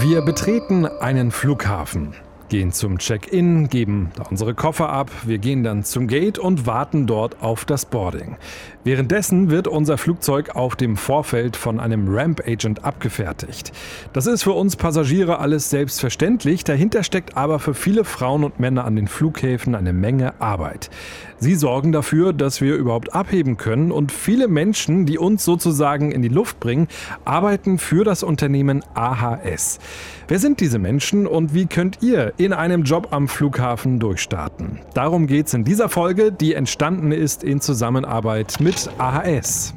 Wir betreten einen Flughafen gehen zum Check-in, geben unsere Koffer ab, wir gehen dann zum Gate und warten dort auf das Boarding. Währenddessen wird unser Flugzeug auf dem Vorfeld von einem Ramp-Agent abgefertigt. Das ist für uns Passagiere alles selbstverständlich, dahinter steckt aber für viele Frauen und Männer an den Flughäfen eine Menge Arbeit. Sie sorgen dafür, dass wir überhaupt abheben können und viele Menschen, die uns sozusagen in die Luft bringen, arbeiten für das Unternehmen AHS. Wer sind diese Menschen und wie könnt ihr in einem Job am Flughafen durchstarten? Darum geht es in dieser Folge, die entstanden ist in Zusammenarbeit mit AHS.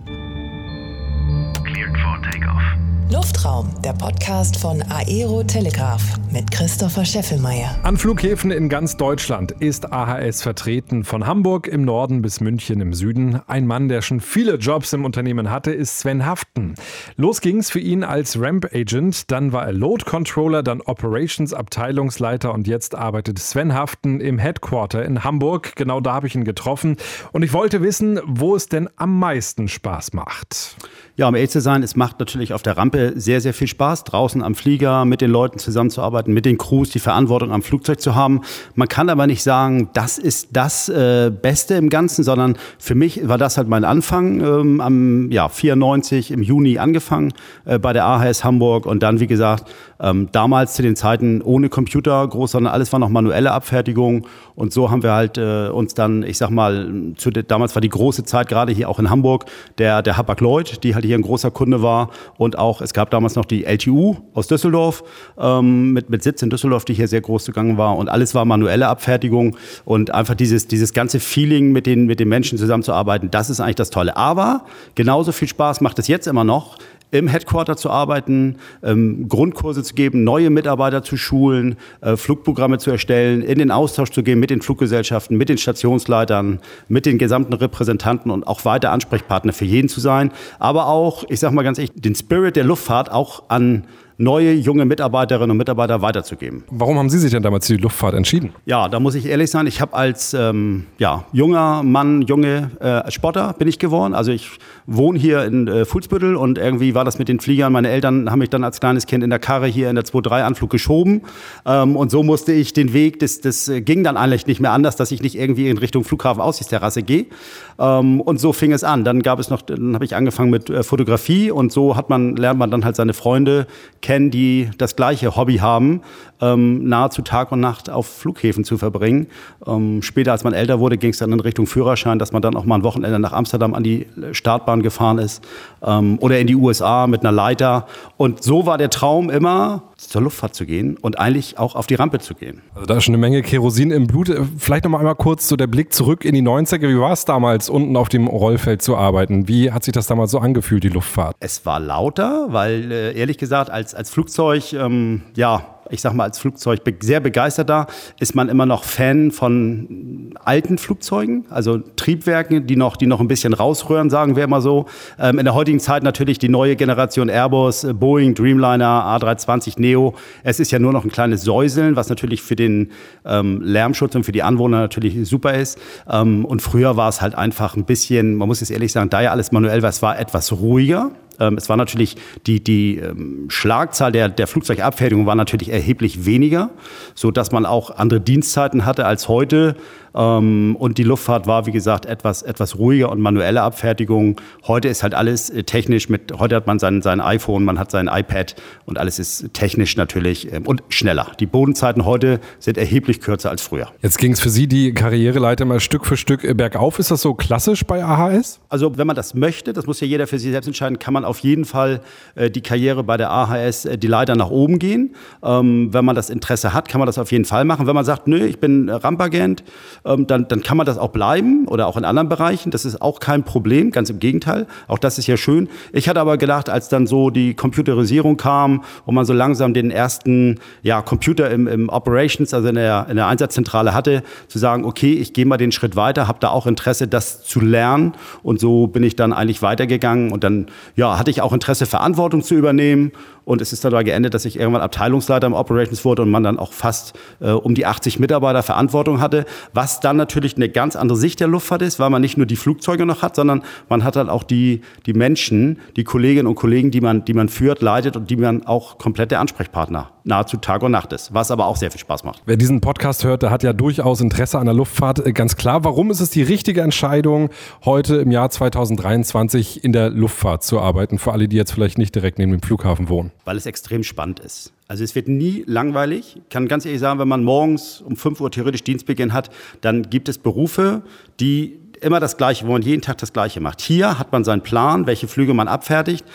Luftraum, der Podcast von Aero Telegraph mit Christopher Scheffelmeier. An Flughäfen in ganz Deutschland ist AHS vertreten, von Hamburg im Norden bis München im Süden. Ein Mann, der schon viele Jobs im Unternehmen hatte, ist Sven Haften. Los ging's für ihn als Ramp Agent, dann war er Load Controller, dann Operations Abteilungsleiter und jetzt arbeitet Sven Haften im Headquarter in Hamburg. Genau da habe ich ihn getroffen und ich wollte wissen, wo es denn am meisten Spaß macht. Ja, um ehrlich zu sein, es macht natürlich auf der Rampe sehr, sehr viel Spaß, draußen am Flieger mit den Leuten zusammenzuarbeiten, mit den Crews, die Verantwortung am Flugzeug zu haben. Man kann aber nicht sagen, das ist das äh, Beste im Ganzen, sondern für mich war das halt mein Anfang, ähm, am ja, 94 im Juni angefangen äh, bei der AHS Hamburg und dann, wie gesagt, ähm, damals zu den Zeiten ohne Computer groß, sondern alles war noch manuelle Abfertigung und so haben wir halt äh, uns dann, ich sag mal, zu, damals war die große Zeit gerade hier auch in Hamburg, der, der Hapag Lloyd, die halt hier ein großer Kunde war. Und auch, es gab damals noch die LTU aus Düsseldorf, ähm, mit, mit Sitz in Düsseldorf, die hier sehr groß zugange war. Und alles war manuelle Abfertigung und einfach dieses, dieses ganze Feeling, mit den, mit den Menschen zusammenzuarbeiten, das ist eigentlich das Tolle. Aber genauso viel Spaß macht es jetzt immer noch, im Headquarter zu arbeiten, ähm, Grundkurse zu geben, neue Mitarbeiter zu schulen, äh, Flugprogramme zu erstellen, in den Austausch zu gehen mit den Fluggesellschaften, mit den Stationsleitern, mit den gesamten Repräsentanten und auch weiter Ansprechpartner für jeden zu sein. Aber auch, ich sage mal ganz ehrlich, den Spirit der Luftfahrt auch an neue junge Mitarbeiterinnen und Mitarbeiter weiterzugeben. Warum haben Sie sich denn damals für die Luftfahrt entschieden? Ja, da muss ich ehrlich sein, ich habe als ähm, ja, junger Mann, junge äh, Spotter bin ich geworden. Also ich wohne hier in äh, Fuhlsbüttel und irgendwie war das mit den Fliegern. Meine Eltern haben mich dann als kleines Kind in der Karre hier in der 2-3-Anflug geschoben. Ähm, und so musste ich den Weg, das, das äh, ging dann eigentlich nicht mehr anders, dass ich nicht irgendwie in Richtung Flughafen Aussichtsterrasse gehe. Ähm, und so fing es an. Dann gab es noch, dann habe ich angefangen mit äh, Fotografie und so hat man, lernt man dann halt seine Freunde kennen, die das gleiche Hobby haben, ähm, nahezu Tag und Nacht auf Flughäfen zu verbringen. Ähm, später, als man älter wurde, ging es dann in Richtung Führerschein, dass man dann auch mal ein Wochenende nach Amsterdam an die Startbahn gefahren ist ähm, oder in die USA mit einer Leiter. Und so war der Traum immer, zur Luftfahrt zu gehen und eigentlich auch auf die Rampe zu gehen. Also da ist schon eine Menge Kerosin im Blut. Vielleicht noch mal einmal kurz so der Blick zurück in die 90er. Wie war es damals, unten auf dem Rollfeld zu arbeiten? Wie hat sich das damals so angefühlt, die Luftfahrt? Es war lauter, weil äh, ehrlich gesagt, als, als Flugzeug, ähm, ja, ich sag mal, als Flugzeug sehr begeisterter, ist man immer noch Fan von alten Flugzeugen, also Triebwerken, die noch, die noch ein bisschen rausrühren, sagen wir immer so. Ähm, in der heutigen Zeit natürlich die neue Generation Airbus, äh, Boeing, Dreamliner, A320 Neo. Es ist ja nur noch ein kleines Säuseln, was natürlich für den ähm, Lärmschutz und für die Anwohner natürlich super ist. Ähm, und früher war es halt einfach ein bisschen, man muss es ehrlich sagen, da ja alles manuell war, es war etwas ruhiger. Ähm, es war natürlich, die, die ähm, Schlagzahl der, der Flugzeugabfertigung war natürlich erheblich weniger, so dass man auch andere Dienstzeiten hatte als heute. Ähm, und die Luftfahrt war, wie gesagt, etwas, etwas ruhiger und manuelle Abfertigung. Heute ist halt alles äh, technisch mit, heute hat man sein, sein iPhone, man hat sein iPad und alles ist technisch natürlich ähm, und schneller. Die Bodenzeiten heute sind erheblich kürzer als früher. Jetzt ging es für Sie die Karriereleiter mal Stück für Stück bergauf. Ist das so klassisch bei AHS? Also wenn man das möchte, das muss ja jeder für sich selbst entscheiden, kann man auf jeden Fall äh, die Karriere bei der AHS, äh, die Leiter nach oben gehen. Ähm, wenn man das Interesse hat, kann man das auf jeden Fall machen. Wenn man sagt, nö, ich bin Rampagent, ähm, dann, dann kann man das auch bleiben oder auch in anderen Bereichen. Das ist auch kein Problem, ganz im Gegenteil. Auch das ist ja schön. Ich hatte aber gedacht, als dann so die Computerisierung kam und man so langsam den ersten ja, Computer im, im Operations, also in der, in der Einsatzzentrale hatte, zu sagen, okay, ich gehe mal den Schritt weiter, habe da auch Interesse, das zu lernen. Und so bin ich dann eigentlich weitergegangen. Und dann ja, hatte ich auch Interesse, Verantwortung zu übernehmen Und es ist dabei geendet, dass ich irgendwann Abteilungsleiter im Operations wurde und man dann auch fast äh, um die 80 Mitarbeiter Verantwortung hatte, was dann natürlich eine ganz andere Sicht der Luftfahrt ist, weil man nicht nur die Flugzeuge noch hat, sondern man hat dann auch die, die Menschen, die Kolleginnen und Kollegen, die man, die man führt, leitet und die man auch komplett der Ansprechpartner nahezu Tag und Nacht ist, was aber auch sehr viel Spaß macht. Wer diesen Podcast hört, der hat ja durchaus Interesse an der Luftfahrt. Äh, ganz klar, warum ist es die richtige Entscheidung, heute im Jahr 2023 in der Luftfahrt zu arbeiten, für alle, die jetzt vielleicht nicht direkt neben dem Flughafen wohnen? Weil es extrem spannend ist. Also es wird nie langweilig. Ich kann ganz ehrlich sagen, wenn man morgens um 5 Uhr theoretisch Dienstbeginn hat, dann gibt es Berufe, die immer das Gleiche, wo man jeden Tag das Gleiche macht. Hier hat man seinen Plan, welche Flüge man abfertigt.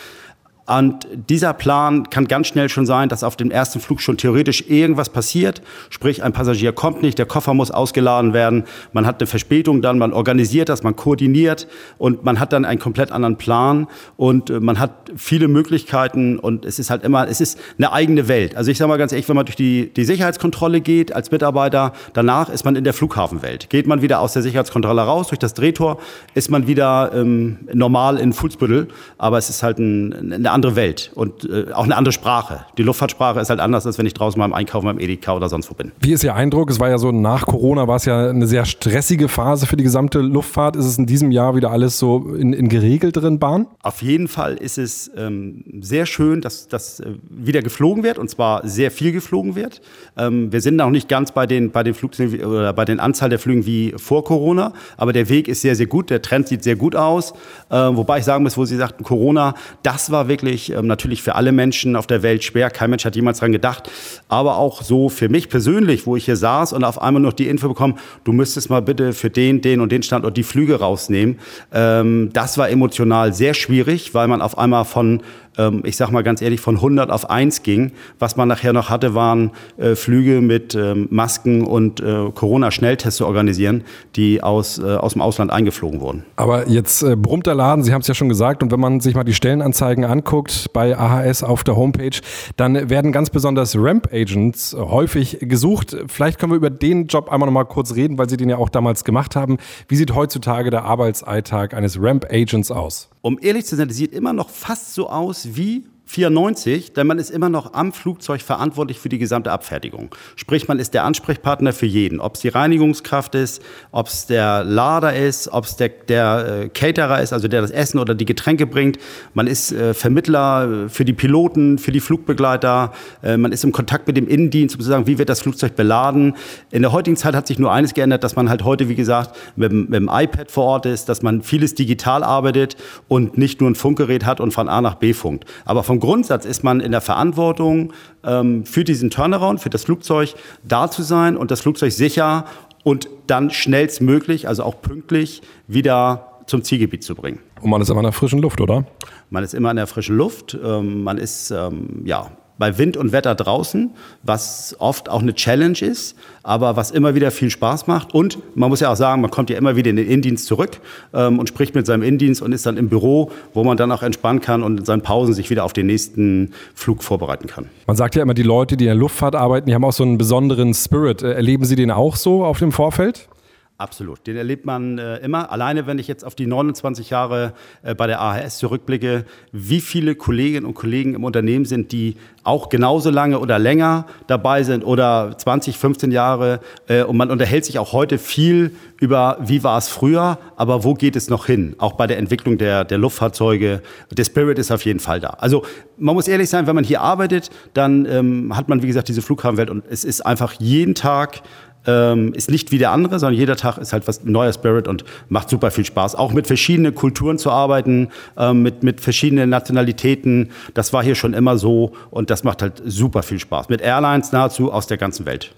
Und dieser Plan kann ganz schnell schon sein, dass auf dem ersten Flug schon theoretisch irgendwas passiert. Sprich, ein Passagier kommt nicht, der Koffer muss ausgeladen werden, man hat eine Verspätung dann, man organisiert das, man koordiniert und man hat dann einen komplett anderen Plan und äh, man hat viele Möglichkeiten und es ist halt immer, es ist eine eigene Welt. Also ich sage mal ganz ehrlich, wenn man durch die, die Sicherheitskontrolle geht als Mitarbeiter, danach ist man in der Flughafenwelt. Geht man wieder aus der Sicherheitskontrolle raus, durch das Drehtor, ist man wieder ähm, normal in Fußbüttel, aber es ist halt ein, eine andere Welt und äh, auch eine andere Sprache. Die Luftfahrtsprache ist halt anders, als wenn ich draußen beim Einkaufen beim Edeka oder sonst wo bin. Wie ist Ihr Eindruck? Es war ja so nach Corona, war es ja eine sehr stressige Phase für die gesamte Luftfahrt. Ist es in diesem Jahr wieder alles so in, in geregelteren Bahnen? Auf jeden Fall ist es ähm, sehr schön, dass das äh, wieder geflogen wird und zwar sehr viel geflogen wird. Ähm, wir sind noch nicht ganz bei den, bei den Flugzeugen oder bei den Anzahl der Flügen wie vor Corona, aber der Weg ist sehr, sehr gut. Der Trend sieht sehr gut aus. Äh, wobei ich sagen muss, wo Sie sagten, Corona, das war wirklich wirklich ähm, natürlich für alle Menschen auf der Welt schwer. Kein Mensch hat jemals daran gedacht. Aber auch so für mich persönlich, wo ich hier saß und auf einmal noch die Info bekommen, du müsstest mal bitte für den, den und den Standort die Flüge rausnehmen. Ähm, das war emotional sehr schwierig, weil man auf einmal von ähm, ich sag mal ganz ehrlich, von 100 auf 1 ging. Was man nachher noch hatte, waren äh, Flüge mit ähm, Masken und äh, Corona-Schnelltests zu organisieren, die aus, äh, aus dem Ausland eingeflogen wurden. Aber jetzt äh, brummt der Laden, Sie haben es ja schon gesagt, und wenn man sich mal die Stellenanzeigen anguckt bei AHS auf der Homepage, dann werden ganz besonders Ramp-Agents häufig gesucht. Vielleicht können wir über den Job einmal noch mal kurz reden, weil Sie den ja auch damals gemacht haben. Wie sieht heutzutage der Arbeitsalltag eines Ramp-Agents aus? Um ehrlich zu sein, das sieht immer noch fast so aus wie 94, denn man ist immer noch am Flugzeug verantwortlich für die gesamte Abfertigung. Sprich, man ist der Ansprechpartner für jeden. Ob es die Reinigungskraft ist, ob es der Lader ist, ob es der, der äh, Caterer ist, also der das Essen oder die Getränke bringt. Man ist äh, Vermittler äh, für die Piloten, für die Flugbegleiter. Äh, man ist im Kontakt mit dem Innendienst, um zu sagen, wie wird das Flugzeug beladen. In der heutigen Zeit hat sich nur eines geändert, dass man halt heute, wie gesagt, mit, mit dem iPad vor Ort ist, dass man vieles digital arbeitet und nicht nur ein Funkgerät hat und von A nach B funkt. Aber vom vom Grundsatz ist man in der Verantwortung ähm, für diesen Turnaround, für das Flugzeug da zu sein und das Flugzeug sicher und dann schnellstmöglich, also auch pünktlich, wieder zum Zielgebiet zu bringen. Und man ist immer in der frischen Luft, oder? Man ist immer in der frischen Luft. Ähm, man ist, ähm, ja, bei Wind und Wetter draußen, was oft auch eine Challenge ist, aber was immer wieder viel Spaß macht. Und man muss ja auch sagen, man kommt ja immer wieder in den Innendienst zurück ähm, und spricht mit seinem Innendienst und ist dann im Büro, wo man dann auch entspannen kann und in seinen Pausen sich wieder auf den nächsten Flug vorbereiten kann. Man sagt ja immer, die Leute, die in der Luftfahrt arbeiten, die haben auch so einen besonderen Spirit. Äh, erleben Sie den auch so auf dem Vorfeld? Absolut, den erlebt man äh, immer. Alleine, wenn ich jetzt auf die 29 Jahre äh, bei der AHS zurückblicke, wie viele Kolleginnen und Kollegen im Unternehmen sind, die auch genauso lange oder länger dabei sind oder 20, 15 Jahre. Äh, und man unterhält sich auch heute viel über, wie war es früher, aber wo geht es noch hin? Auch bei der Entwicklung der, der Luftfahrzeuge. Der Spirit ist auf jeden Fall da. Also man muss ehrlich sein, wenn man hier arbeitet, dann ähm, hat man, wie gesagt, diese Flughafenwelt und es ist einfach jeden Tag ähm, ist nicht wie der andere, sondern jeder Tag ist halt was neuer Spirit und macht super viel Spaß. Auch mit verschiedenen Kulturen zu arbeiten, ähm, mit, mit verschiedenen Nationalitäten. Das war hier schon immer so und das macht halt super viel Spaß. Mit Airlines nahezu aus der ganzen Welt.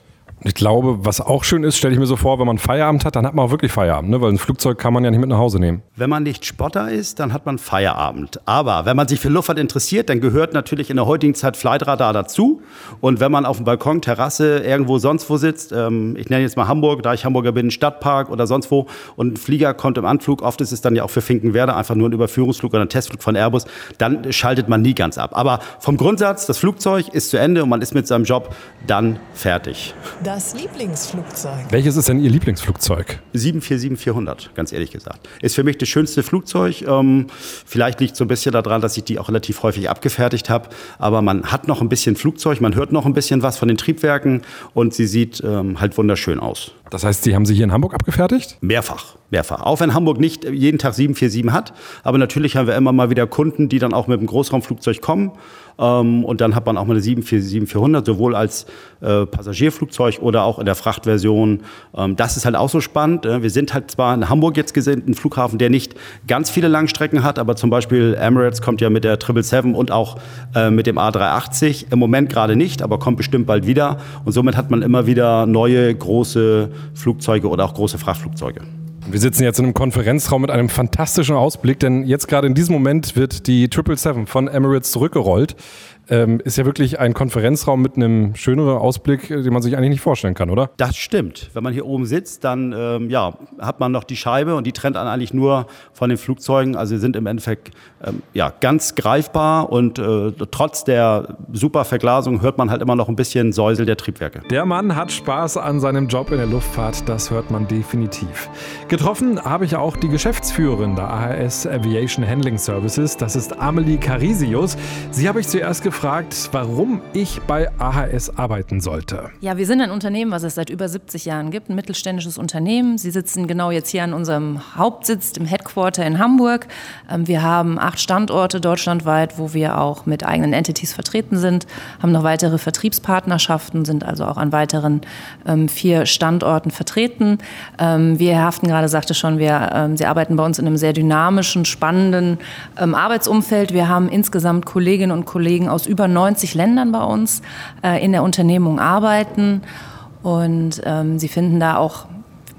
Ich glaube, was auch schön ist, stelle ich mir so vor, wenn man Feierabend hat, dann hat man auch wirklich Feierabend, ne? weil ein Flugzeug kann man ja nicht mit nach Hause nehmen. Wenn man nicht Spotter ist, dann hat man Feierabend. Aber wenn man sich für Luftfahrt interessiert, dann gehört natürlich in der heutigen Zeit Flightradar dazu. Und wenn man auf dem Balkon, Terrasse, irgendwo sonst wo sitzt, ähm, ich nenne jetzt mal Hamburg, da ich Hamburger bin, Stadtpark oder sonst wo, und ein Flieger kommt im Anflug, oft ist es dann ja auch für Finkenwerder einfach nur ein Überführungsflug oder ein Testflug von Airbus, dann schaltet man nie ganz ab. Aber vom Grundsatz, das Flugzeug ist zu Ende und man ist mit seinem Job dann fertig. Das Lieblingsflugzeug. Welches ist denn Ihr Lieblingsflugzeug? 747-400, ganz ehrlich gesagt. Ist für mich das schönste Flugzeug. Ähm, vielleicht liegt es so ein bisschen daran, dass ich die auch relativ häufig abgefertigt habe. Aber man hat noch ein bisschen Flugzeug, man hört noch ein bisschen was von den Triebwerken und sie sieht ähm, halt wunderschön aus. Das heißt, Sie haben sie hier in Hamburg abgefertigt? Mehrfach, mehrfach. Auch wenn Hamburg nicht jeden Tag 747 hat. Aber natürlich haben wir immer mal wieder Kunden, die dann auch mit dem Großraumflugzeug kommen. Ähm, und dann hat man auch mal eine 747-400, sowohl als äh, Passagierflugzeug oder auch in der Frachtversion. Ähm, das ist halt auch so spannend. Äh, wir sind halt zwar in Hamburg jetzt gesehen, ein Flughafen, der nicht ganz viele Langstrecken hat, aber zum Beispiel Emirates kommt ja mit der 777 und auch äh, mit dem A380. Im Moment gerade nicht, aber kommt bestimmt bald wieder. Und somit hat man immer wieder neue große Flugzeuge oder auch große Frachtflugzeuge. Wir sitzen jetzt in einem Konferenzraum mit einem fantastischen Ausblick, denn jetzt gerade in diesem Moment wird die 777 von Emirates zurückgerollt ähm, ist ja wirklich ein Konferenzraum mit einem schöneren Ausblick, den man sich eigentlich nicht vorstellen kann, oder? Das stimmt. Wenn man hier oben sitzt, dann ähm, ja, hat man noch die Scheibe und die trennt dann eigentlich nur von den Flugzeugen. Also sie sind im Endeffekt ähm, ja, ganz greifbar und äh, trotz der super Verglasung hört man halt immer noch ein bisschen Säusel der Triebwerke. Der Mann hat Spaß an seinem Job in der Luftfahrt, das hört man definitiv. Getroffen habe ich auch die Geschäftsführerin der AHS Aviation Handling Services, das ist Amelie Carisius. Sie habe ich zuerst gefragt, gefragt, warum ich bei AHS arbeiten sollte. Ja, wir sind ein Unternehmen, was es seit über 70 Jahren gibt, ein mittelständisches Unternehmen. Sie sitzen genau jetzt hier an unserem Hauptsitz im Headquarter in Hamburg. Ähm, wir haben acht Standorte deutschlandweit, wo wir auch mit eigenen Entities vertreten sind, haben noch weitere Vertriebspartnerschaften, sind also auch an weiteren ähm, vier Standorten vertreten. Ähm, wie Herr Haften gerade sagte schon, wir, Sie arbeiten bei uns in einem sehr dynamischen, spannenden Arbeitsumfeld. Wir haben insgesamt Kolleginnen und Kollegen aus über 90 Ländern bei uns äh, in der Unternehmung arbeiten. Und ähm, sie finden da auch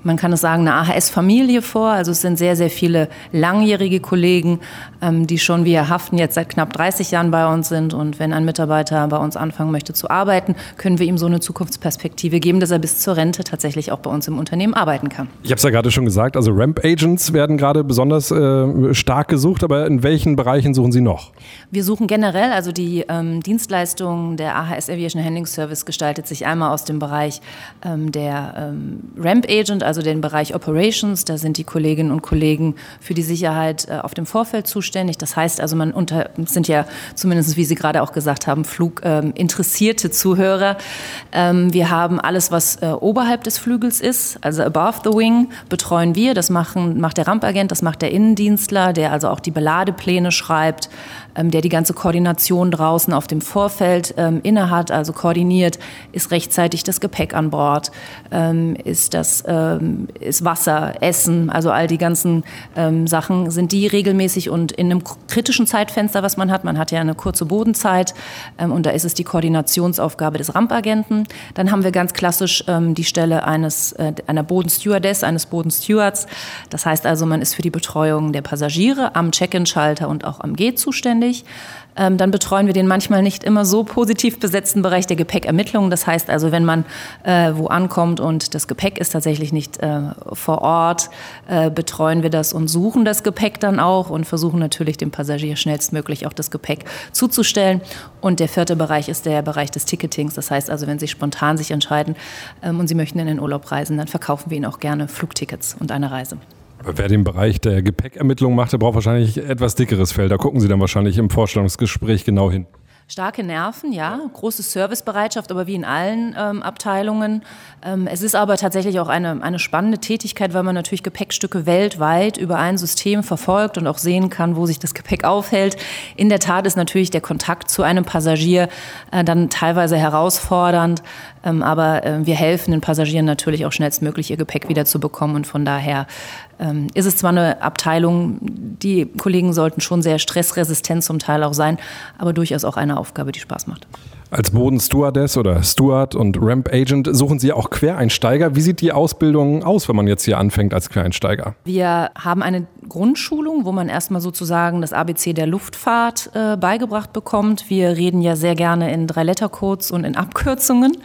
man kann es sagen, eine AHS-Familie vor. Also es sind sehr, sehr viele langjährige Kollegen, ähm, die schon wie Herr Haften jetzt seit knapp 30 Jahren bei uns sind. Und wenn ein Mitarbeiter bei uns anfangen möchte zu arbeiten, können wir ihm so eine Zukunftsperspektive geben, dass er bis zur Rente tatsächlich auch bei uns im Unternehmen arbeiten kann. Ich habe es ja gerade schon gesagt, also Ramp-Agents werden gerade besonders äh, stark gesucht, aber in welchen Bereichen suchen Sie noch? Wir suchen generell, also die ähm, Dienstleistung der AHS Aviation Handling Service gestaltet sich einmal aus dem Bereich ähm, der ähm, Ramp-Agent, also den Bereich Operations. Da sind die Kolleginnen und Kollegen für die Sicherheit äh, auf dem Vorfeld zuständig. Das heißt also, man unter, sind ja zumindest, wie Sie gerade auch gesagt haben, fluginteressierte ähm, Zuhörer. Ähm, wir haben alles, was äh, oberhalb des Flügels ist, also above the wing, betreuen wir. Das machen, macht der Rampagent, das macht der Innendienstler, der also auch die Beladepläne schreibt, der die ganze Koordination draußen auf dem Vorfeld ähm, innehat, also koordiniert, ist rechtzeitig das Gepäck an Bord, ähm, ist das ähm, ist Wasser, Essen, also all die ganzen ähm, Sachen sind die regelmäßig und in einem kritischen Zeitfenster, was man hat. Man hat ja eine kurze Bodenzeit ähm, und da ist es die Koordinationsaufgabe des Rampagenten. Dann haben wir ganz klassisch die Stelle eines äh, einer Bodenstewardess, eines Bodenstewards. Das heißt also, man ist für die Betreuung der Passagiere am Check-in-Schalter und auch am Gate zuständig zuständig. Ähm, dann betreuen wir den manchmal nicht immer so positiv besetzten Bereich der Gepäckermittlung. Das heißt also, wenn man äh, wo ankommt und das Gepäck ist tatsächlich nicht äh, vor Ort, äh, betreuen wir das und suchen das Gepäck dann auch und versuchen natürlich dem Passagier schnellstmöglich auch das Gepäck zuzustellen. Und der vierte Bereich ist der Bereich des Ticketings. Das heißt also, wenn Sie spontan sich entscheiden ähm, und Sie möchten in den Urlaub reisen, dann verkaufen wir Ihnen auch gerne Flugtickets und eine Reise. Wer den Bereich der Gepäckermittlung macht, der braucht wahrscheinlich etwas dickeres Fell. Da gucken Sie dann wahrscheinlich im Vorstellungsgespräch genau hin. Starke Nerven, ja, große Servicebereitschaft, aber wie in allen ähm, Abteilungen. Ähm, es ist aber tatsächlich auch eine, eine spannende Tätigkeit, weil man natürlich Gepäckstücke weltweit über ein System verfolgt und auch sehen kann, wo sich das Gepäck aufhält. In der Tat ist natürlich der Kontakt zu einem Passagier äh, dann teilweise herausfordernd, ähm, aber äh, wir helfen den Passagieren natürlich auch schnellstmöglich ihr Gepäck wieder zu bekommen und von daher ähm, ist es zwar eine Abteilung, die Kollegen sollten schon sehr stressresistent zum Teil auch sein, aber durchaus auch eine Aufgabe, die Spaß macht. Als Bodenstewardess oder Steward und Ramp Agent suchen Sie auch Quereinsteiger. Wie sieht die Ausbildung aus, wenn man jetzt hier anfängt als Quereinsteiger? Wir haben eine Grundschulung, wo man erstmal sozusagen das ABC der Luftfahrt äh, beigebracht bekommt. Wir reden ja sehr gerne in Drei-Letter-Codes und in Abkürzungen.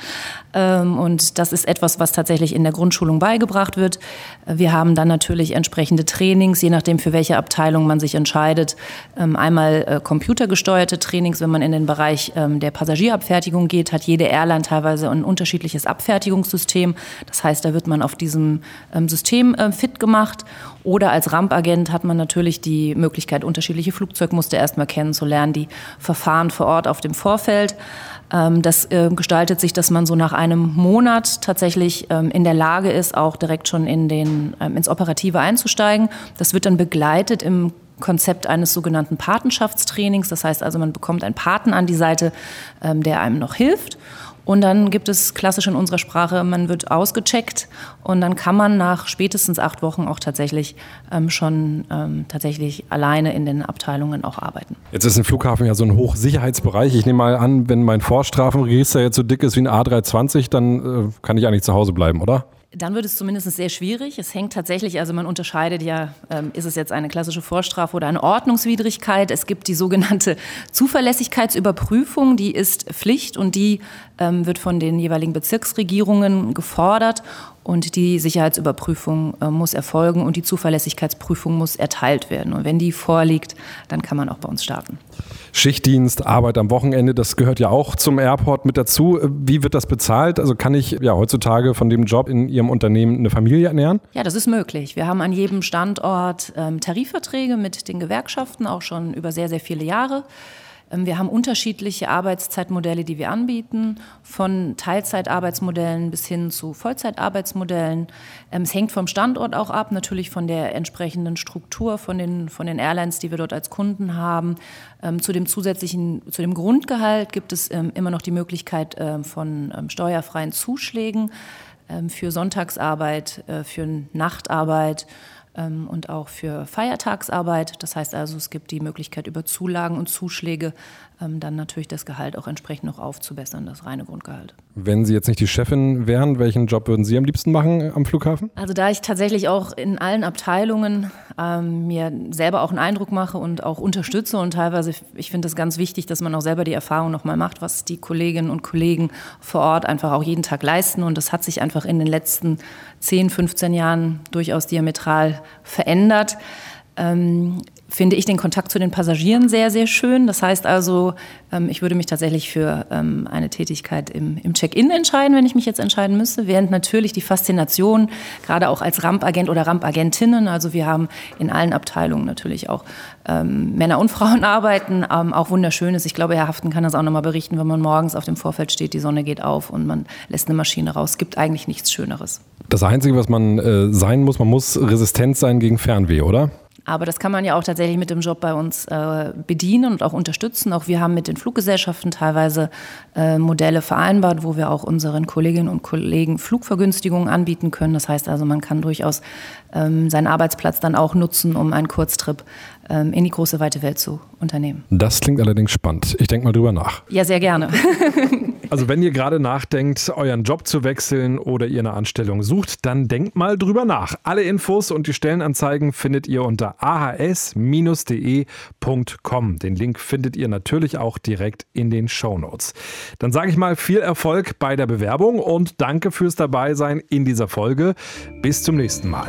Ähm, und das ist etwas, was tatsächlich in der Grundschulung beigebracht wird. Wir haben dann natürlich entsprechende Trainings, je nachdem für welche Abteilung man sich entscheidet. Ähm, einmal äh, computergesteuerte Trainings, wenn man in den Bereich ähm, der Passagierabfertigung geht, hat jede Airline teilweise ein unterschiedliches Abfertigungssystem. Das heißt, da wird man auf diesem ähm, System äh, fit gemacht. Oder als Rampagent hat man natürlich die Möglichkeit, unterschiedliche Flugzeugmuster erstmal kennenzulernen, die Verfahren vor Ort auf dem Vorfeld. Ähm, das äh, gestaltet sich, dass man so nach einem Monat tatsächlich ähm, in der Lage ist, auch direkt schon in den, ähm, ins Operative einzusteigen. Das wird dann begleitet im Konzept eines sogenannten Patenschaftstrainings. Das heißt also, man bekommt einen Paten an die Seite, der einem noch hilft. Und dann gibt es klassisch in unserer Sprache, man wird ausgecheckt und dann kann man nach spätestens acht Wochen auch tatsächlich ähm, schon ähm, tatsächlich alleine in den Abteilungen auch arbeiten. Jetzt ist ein Flughafen ja so ein Hochsicherheitsbereich. Ich nehme mal an, wenn mein Vorstrafenregister jetzt so dick ist wie ein A320, dann äh, kann ich eigentlich zu Hause bleiben, oder? Dann wird es zumindest sehr schwierig. Es hängt tatsächlich, also man unterscheidet ja, ähm, ist es jetzt eine klassische Vorstrafe oder eine Ordnungswidrigkeit. Es gibt die sogenannte Zuverlässigkeitsüberprüfung, die ist Pflicht und die ähm, wird von den jeweiligen Bezirksregierungen gefordert. Und die Sicherheitsüberprüfung äh, muss erfolgen und die Zuverlässigkeitsprüfung muss erteilt werden. Und wenn die vorliegt, dann kann man auch bei uns starten. Schichtdienst, Arbeit am Wochenende, das gehört ja auch zum Airport mit dazu. Wie wird das bezahlt? Also kann ich ja heutzutage von dem Job in Ihrem Unternehmen eine Familie ernähren? Ja, das ist möglich. Wir haben an jedem Standort ähm, Tarifverträge mit den Gewerkschaften, auch schon über sehr, sehr viele Jahre. Ähm, wir haben unterschiedliche Arbeitszeitmodelle, die wir anbieten, von Teilzeitarbeitsmodellen bis hin zu Vollzeitarbeitsmodellen. Ähm, es hängt vom Standort auch ab, natürlich von der entsprechenden Struktur, von den, von den Airlines, die wir dort als Kunden haben. Ähm, zu dem zusätzlichen, zu dem Grundgehalt gibt es immer noch die Möglichkeit von steuerfreien Zuschlägen für Sonntagsarbeit, äh, für Nachtarbeit und auch für Feiertagsarbeit. Das heißt also, es gibt die Möglichkeit, über Zulagen und Zuschläge ähm, dann natürlich das Gehalt auch entsprechend noch aufzubessern, das reine Grundgehalt. Wenn Sie jetzt nicht die Chefin wären, welchen Job würden Sie am liebsten machen am Flughafen? Also da ich tatsächlich auch in allen Abteilungen ähm, mir selber auch einen Eindruck mache und auch unterstütze und teilweise, ich finde es ganz wichtig, dass man auch selber die Erfahrung nochmal macht, was die Kolleginnen und Kollegen vor Ort einfach auch jeden Tag leisten und das hat sich einfach in den letzten 10, 15 Jahren durchaus diametral verändert. Ähm, finde ich den Kontakt zu den Passagieren sehr, sehr schön. Das heißt also, ähm, ich würde mich tatsächlich für ähm, eine Tätigkeit im, im Check-in entscheiden, wenn ich mich jetzt entscheiden müsste, während natürlich die Faszination, gerade auch als Rampagent oder Rampagentinnen, also wir haben in allen Abteilungen natürlich auch ähm, Männer und Frauen arbeiten, auch wunderschön ist. Ich glaube, Herr Haften kann das auch nochmal berichten, wenn man morgens auf dem Vorfeld steht, die Sonne geht auf und man lässt eine Maschine raus. Es gibt eigentlich nichts Schöneres. Das Einzige, was man äh, sein muss, man muss resistent sein gegen Fernweh, oder? Aber das kann man ja auch tatsächlich mit dem Job bei uns äh, bedienen und auch unterstützen. Auch wir haben mit den Fluggesellschaften teilweise äh, Modelle vereinbart, wo wir auch unseren Kolleginnen und Kollegen Flugvergünstigungen anbieten können. Das heißt also, man kann durchaus ähm, seinen Arbeitsplatz dann auch nutzen, um einen Kurztrip in die große weite Welt zu unternehmen. Das klingt allerdings spannend. Ich denke mal drüber nach. Ja, sehr gerne. also wenn ihr gerade nachdenkt, euren Job zu wechseln oder ihr eine Anstellung sucht, dann denkt mal drüber nach. Alle Infos und die Stellenanzeigen findet ihr unter ahs-de.com. Den Link findet ihr natürlich auch direkt in den Show Notes. Dann sage ich mal viel Erfolg bei der Bewerbung und danke fürs Dabeisein in dieser Folge. Bis zum nächsten Mal.